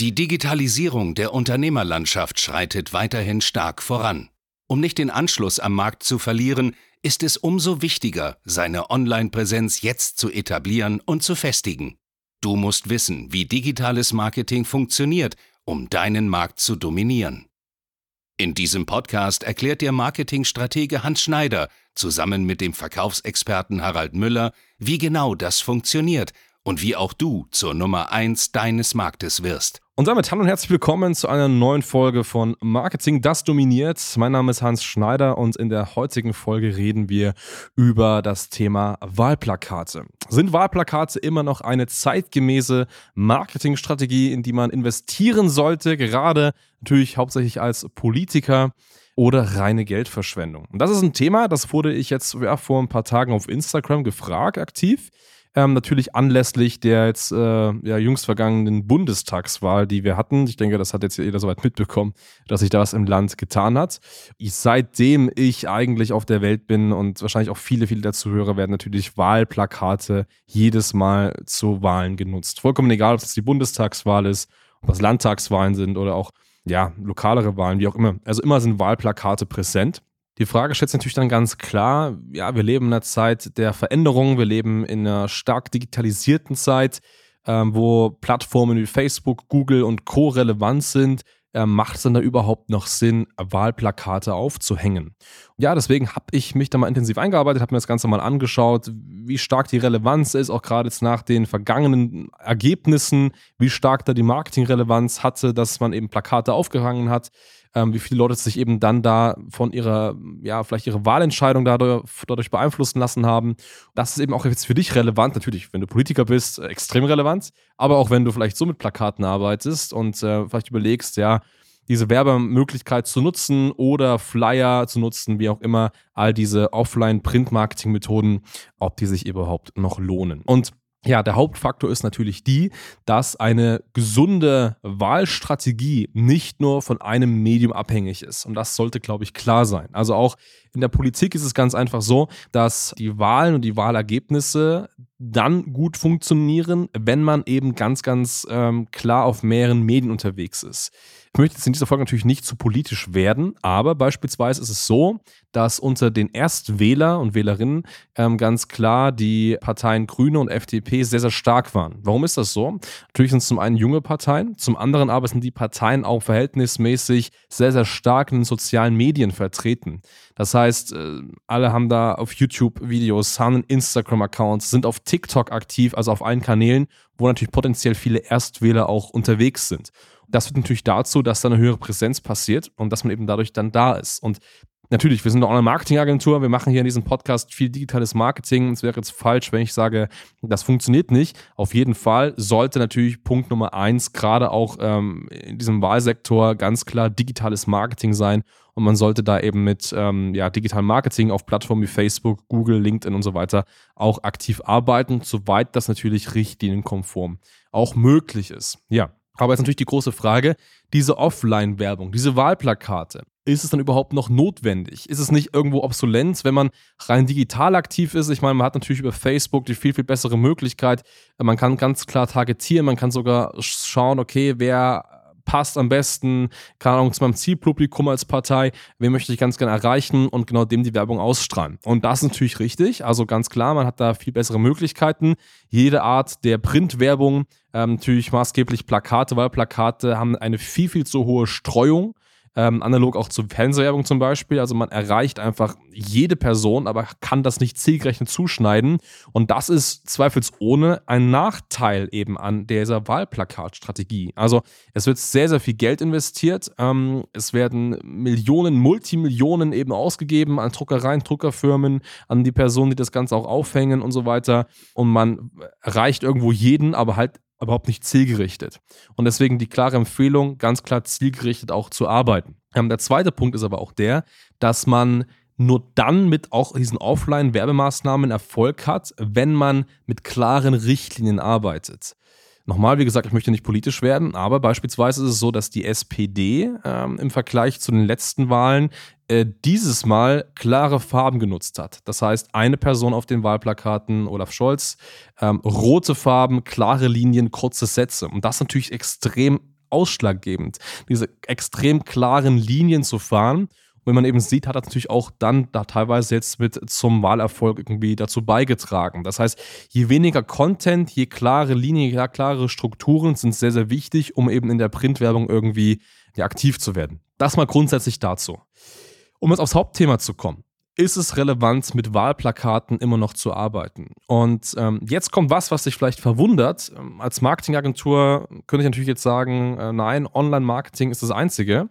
Die Digitalisierung der Unternehmerlandschaft schreitet weiterhin stark voran. Um nicht den Anschluss am Markt zu verlieren, ist es umso wichtiger, seine Online-Präsenz jetzt zu etablieren und zu festigen. Du musst wissen, wie digitales Marketing funktioniert, um deinen Markt zu dominieren. In diesem Podcast erklärt dir Marketingstratege Hans Schneider zusammen mit dem Verkaufsexperten Harald Müller, wie genau das funktioniert und wie auch du zur Nummer 1 deines Marktes wirst. Und damit hallo und herzlich willkommen zu einer neuen Folge von Marketing, das dominiert. Mein Name ist Hans Schneider und in der heutigen Folge reden wir über das Thema Wahlplakate. Sind Wahlplakate immer noch eine zeitgemäße Marketingstrategie, in die man investieren sollte, gerade natürlich hauptsächlich als Politiker? oder reine Geldverschwendung. Und das ist ein Thema, das wurde ich jetzt ja, vor ein paar Tagen auf Instagram gefragt, aktiv. Ähm, natürlich anlässlich der jetzt äh, ja, jüngst vergangenen Bundestagswahl, die wir hatten. Ich denke, das hat jetzt jeder soweit mitbekommen, dass sich da was im Land getan hat. Ich, seitdem ich eigentlich auf der Welt bin und wahrscheinlich auch viele, viele der Zuhörer werden natürlich Wahlplakate jedes Mal zu Wahlen genutzt. Vollkommen egal, ob es die Bundestagswahl ist, ob das Landtagswahlen sind oder auch ja, lokalere Wahlen, wie auch immer. Also immer sind Wahlplakate präsent. Die Frage stellt sich natürlich dann ganz klar, ja, wir leben in einer Zeit der Veränderung, wir leben in einer stark digitalisierten Zeit, ähm, wo Plattformen wie Facebook, Google und Co. relevant sind. Äh, macht es denn da überhaupt noch Sinn, Wahlplakate aufzuhängen? Ja, deswegen habe ich mich da mal intensiv eingearbeitet, habe mir das Ganze mal angeschaut, wie stark die Relevanz ist, auch gerade jetzt nach den vergangenen Ergebnissen, wie stark da die Marketingrelevanz hatte, dass man eben Plakate aufgehangen hat ähm, wie viele Leute sich eben dann da von ihrer, ja, vielleicht ihre Wahlentscheidung dadurch, dadurch beeinflussen lassen haben. Das ist eben auch jetzt für dich relevant, natürlich, wenn du Politiker bist, äh, extrem relevant, aber auch wenn du vielleicht so mit Plakaten arbeitest und äh, vielleicht überlegst, ja, diese Werbemöglichkeit zu nutzen oder Flyer zu nutzen, wie auch immer, all diese Offline-Print-Marketing-Methoden, ob die sich überhaupt noch lohnen. Und ja, der Hauptfaktor ist natürlich die, dass eine gesunde Wahlstrategie nicht nur von einem Medium abhängig ist. Und das sollte, glaube ich, klar sein. Also auch in der Politik ist es ganz einfach so, dass die Wahlen und die Wahlergebnisse dann gut funktionieren, wenn man eben ganz, ganz ähm, klar auf mehreren Medien unterwegs ist. Ich möchte jetzt in dieser Folge natürlich nicht zu politisch werden, aber beispielsweise ist es so, dass unter den Erstwähler und Wählerinnen ähm, ganz klar die Parteien Grüne und FDP sehr, sehr stark waren. Warum ist das so? Natürlich sind es zum einen junge Parteien, zum anderen aber sind die Parteien auch verhältnismäßig sehr, sehr stark in den sozialen Medien vertreten. Das heißt, äh, alle haben da auf YouTube Videos, haben Instagram-Accounts, sind auf TikTok aktiv, also auf allen Kanälen, wo natürlich potenziell viele Erstwähler auch unterwegs sind. Das führt natürlich dazu, dass da eine höhere Präsenz passiert und dass man eben dadurch dann da ist. Und natürlich, wir sind auch eine Marketingagentur, wir machen hier in diesem Podcast viel digitales Marketing. Es wäre jetzt falsch, wenn ich sage, das funktioniert nicht. Auf jeden Fall sollte natürlich Punkt Nummer eins, gerade auch ähm, in diesem Wahlsektor, ganz klar digitales Marketing sein. Und man sollte da eben mit ähm, ja, digitalem Marketing auf Plattformen wie Facebook, Google, LinkedIn und so weiter auch aktiv arbeiten, soweit das natürlich richtlinienkonform auch möglich ist. Ja, aber jetzt natürlich die große Frage, diese Offline-Werbung, diese Wahlplakate, ist es dann überhaupt noch notwendig? Ist es nicht irgendwo obsolent, wenn man rein digital aktiv ist? Ich meine, man hat natürlich über Facebook die viel, viel bessere Möglichkeit. Man kann ganz klar targetieren, man kann sogar schauen, okay, wer passt am besten, keine Ahnung, zu meinem Zielpublikum als Partei, wen möchte ich ganz gerne erreichen und genau dem die Werbung ausstrahlen. Und das ist natürlich richtig, also ganz klar, man hat da viel bessere Möglichkeiten. Jede Art der Printwerbung, ähm, natürlich maßgeblich Plakate, weil Plakate haben eine viel, viel zu hohe Streuung ähm, analog auch zur Fernsehwerbung zum Beispiel. Also man erreicht einfach jede Person, aber kann das nicht zielgerechnet zuschneiden. Und das ist zweifelsohne ein Nachteil eben an dieser Wahlplakatstrategie. Also es wird sehr, sehr viel Geld investiert. Ähm, es werden Millionen, Multimillionen eben ausgegeben an Druckereien, Druckerfirmen, an die Personen, die das Ganze auch aufhängen und so weiter. Und man erreicht irgendwo jeden, aber halt überhaupt nicht zielgerichtet. Und deswegen die klare Empfehlung, ganz klar zielgerichtet auch zu arbeiten. Ähm, der zweite Punkt ist aber auch der, dass man nur dann mit auch diesen Offline-Werbemaßnahmen Erfolg hat, wenn man mit klaren Richtlinien arbeitet. Nochmal, wie gesagt, ich möchte nicht politisch werden, aber beispielsweise ist es so, dass die SPD ähm, im Vergleich zu den letzten Wahlen äh, dieses Mal klare Farben genutzt hat. Das heißt, eine Person auf den Wahlplakaten, Olaf Scholz, ähm, rote Farben, klare Linien, kurze Sätze. Und das natürlich extrem ausschlaggebend, diese extrem klaren Linien zu fahren wenn man eben sieht, hat das natürlich auch dann da teilweise jetzt mit zum Wahlerfolg irgendwie dazu beigetragen. Das heißt, je weniger Content, je klare Linien, je klare Strukturen sind sehr, sehr wichtig, um eben in der Printwerbung irgendwie ja, aktiv zu werden. Das mal grundsätzlich dazu. Um jetzt aufs Hauptthema zu kommen ist es relevant, mit Wahlplakaten immer noch zu arbeiten. Und ähm, jetzt kommt was, was dich vielleicht verwundert. Ähm, als Marketingagentur könnte ich natürlich jetzt sagen, äh, nein, Online-Marketing ist das Einzige.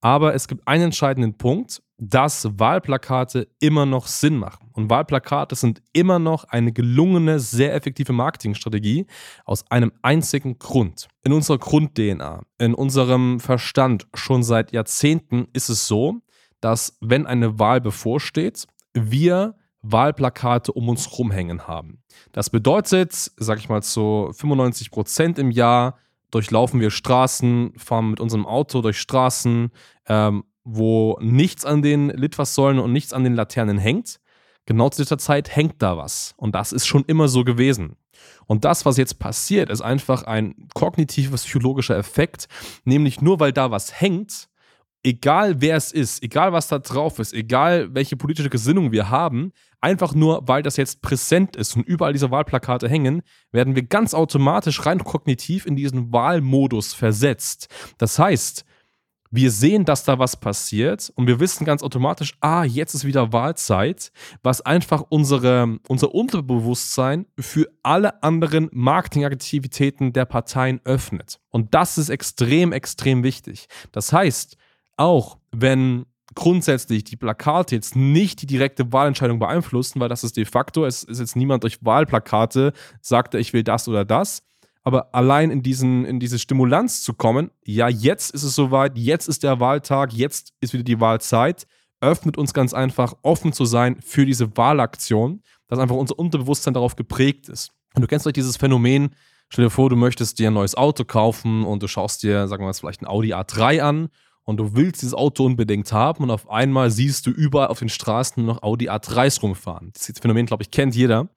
Aber es gibt einen entscheidenden Punkt, dass Wahlplakate immer noch Sinn machen. Und Wahlplakate sind immer noch eine gelungene, sehr effektive Marketingstrategie aus einem einzigen Grund. In unserer Grund-DNA, in unserem Verstand schon seit Jahrzehnten ist es so, dass wenn eine Wahl bevorsteht, wir Wahlplakate um uns rumhängen haben. Das bedeutet, sag ich mal, zu 95 Prozent im Jahr durchlaufen wir Straßen, fahren mit unserem Auto durch Straßen, ähm, wo nichts an den Litfaßsäulen und nichts an den Laternen hängt. Genau zu dieser Zeit hängt da was. Und das ist schon immer so gewesen. Und das, was jetzt passiert, ist einfach ein kognitiver psychologischer Effekt, nämlich nur weil da was hängt, egal wer es ist, egal was da drauf ist, egal welche politische Gesinnung wir haben, einfach nur weil das jetzt präsent ist und überall diese Wahlplakate hängen, werden wir ganz automatisch rein kognitiv in diesen Wahlmodus versetzt. Das heißt, wir sehen, dass da was passiert und wir wissen ganz automatisch, ah, jetzt ist wieder Wahlzeit, was einfach unsere, unser Unterbewusstsein für alle anderen Marketingaktivitäten der Parteien öffnet. Und das ist extrem, extrem wichtig. Das heißt, auch wenn grundsätzlich die Plakate jetzt nicht die direkte Wahlentscheidung beeinflussen, weil das ist de facto, es ist jetzt niemand durch Wahlplakate, sagte, ich will das oder das. Aber allein in, diesen, in diese Stimulanz zu kommen, ja, jetzt ist es soweit, jetzt ist der Wahltag, jetzt ist wieder die Wahlzeit, öffnet uns ganz einfach, offen zu sein für diese Wahlaktion, dass einfach unser Unterbewusstsein darauf geprägt ist. Und du kennst vielleicht dieses Phänomen, stell dir vor, du möchtest dir ein neues Auto kaufen und du schaust dir, sagen wir mal, vielleicht ein Audi A3 an und du willst dieses Auto unbedingt haben und auf einmal siehst du überall auf den Straßen noch Audi A3s rumfahren. Das Phänomen, glaube ich, kennt jeder.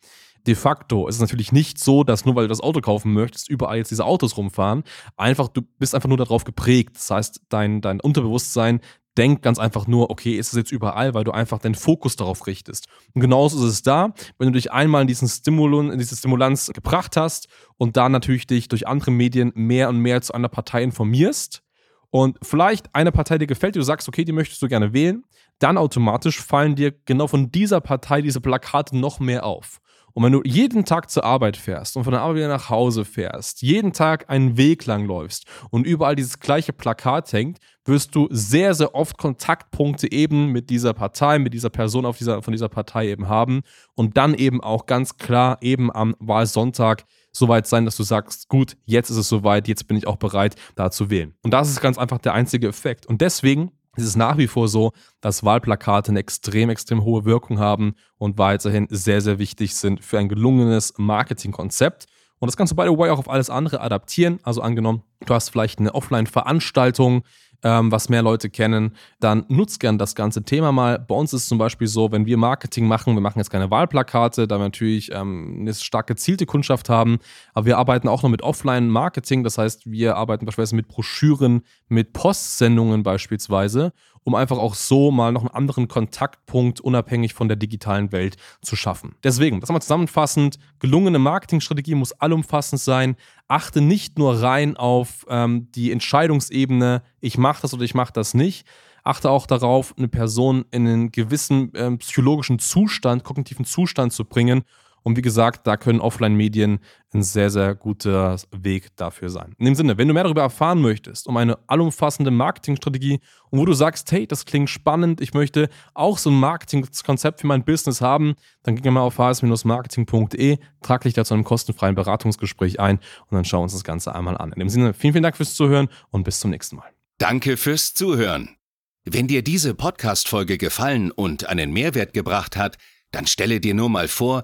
De facto ist es natürlich nicht so, dass nur weil du das Auto kaufen möchtest, überall jetzt diese Autos rumfahren. Einfach, du bist einfach nur darauf geprägt. Das heißt, dein, dein Unterbewusstsein denkt ganz einfach nur, okay, ist es jetzt überall, weil du einfach deinen Fokus darauf richtest. Und genauso ist es da, wenn du dich einmal in diesen Stimulun, in diese Stimulanz gebracht hast und da natürlich dich durch andere Medien mehr und mehr zu einer Partei informierst, und vielleicht eine Partei dir gefällt, die du sagst, okay, die möchtest du gerne wählen, dann automatisch fallen dir genau von dieser Partei diese Plakate noch mehr auf. Und wenn du jeden Tag zur Arbeit fährst und von der Arbeit wieder nach Hause fährst, jeden Tag einen Weg lang läufst und überall dieses gleiche Plakat hängt, wirst du sehr, sehr oft Kontaktpunkte eben mit dieser Partei, mit dieser Person auf dieser, von dieser Partei eben haben und dann eben auch ganz klar eben am Wahlsonntag so weit sein, dass du sagst, gut, jetzt ist es soweit, jetzt bin ich auch bereit, da zu wählen. Und das ist ganz einfach der einzige Effekt. Und deswegen ist es nach wie vor so, dass Wahlplakate eine extrem, extrem hohe Wirkung haben und weiterhin sehr, sehr wichtig sind für ein gelungenes Marketingkonzept. Und das kannst du, by the way, auch auf alles andere adaptieren. Also angenommen, du hast vielleicht eine Offline-Veranstaltung, ähm, was mehr Leute kennen, dann nutzt gern das ganze Thema mal. Bei uns ist es zum Beispiel so, wenn wir Marketing machen, wir machen jetzt keine Wahlplakate, da wir natürlich ähm, eine stark gezielte Kundschaft haben, aber wir arbeiten auch noch mit Offline-Marketing, das heißt, wir arbeiten beispielsweise mit Broschüren, mit Postsendungen beispielsweise um einfach auch so mal noch einen anderen Kontaktpunkt unabhängig von der digitalen Welt zu schaffen. Deswegen, das mal zusammenfassend, gelungene Marketingstrategie muss allumfassend sein. Achte nicht nur rein auf ähm, die Entscheidungsebene, ich mache das oder ich mache das nicht. Achte auch darauf, eine Person in einen gewissen ähm, psychologischen Zustand, kognitiven Zustand zu bringen und wie gesagt, da können Offline-Medien ein sehr, sehr guter Weg dafür sein. In dem Sinne, wenn du mehr darüber erfahren möchtest, um eine allumfassende Marketingstrategie und wo du sagst, hey, das klingt spannend, ich möchte auch so ein Marketingkonzept für mein Business haben, dann geh mal auf hs-marketing.de, trag dich da zu einem kostenfreien Beratungsgespräch ein und dann schauen wir uns das Ganze einmal an. In dem Sinne, vielen, vielen Dank fürs Zuhören und bis zum nächsten Mal. Danke fürs Zuhören. Wenn dir diese Podcast-Folge gefallen und einen Mehrwert gebracht hat, dann stelle dir nur mal vor,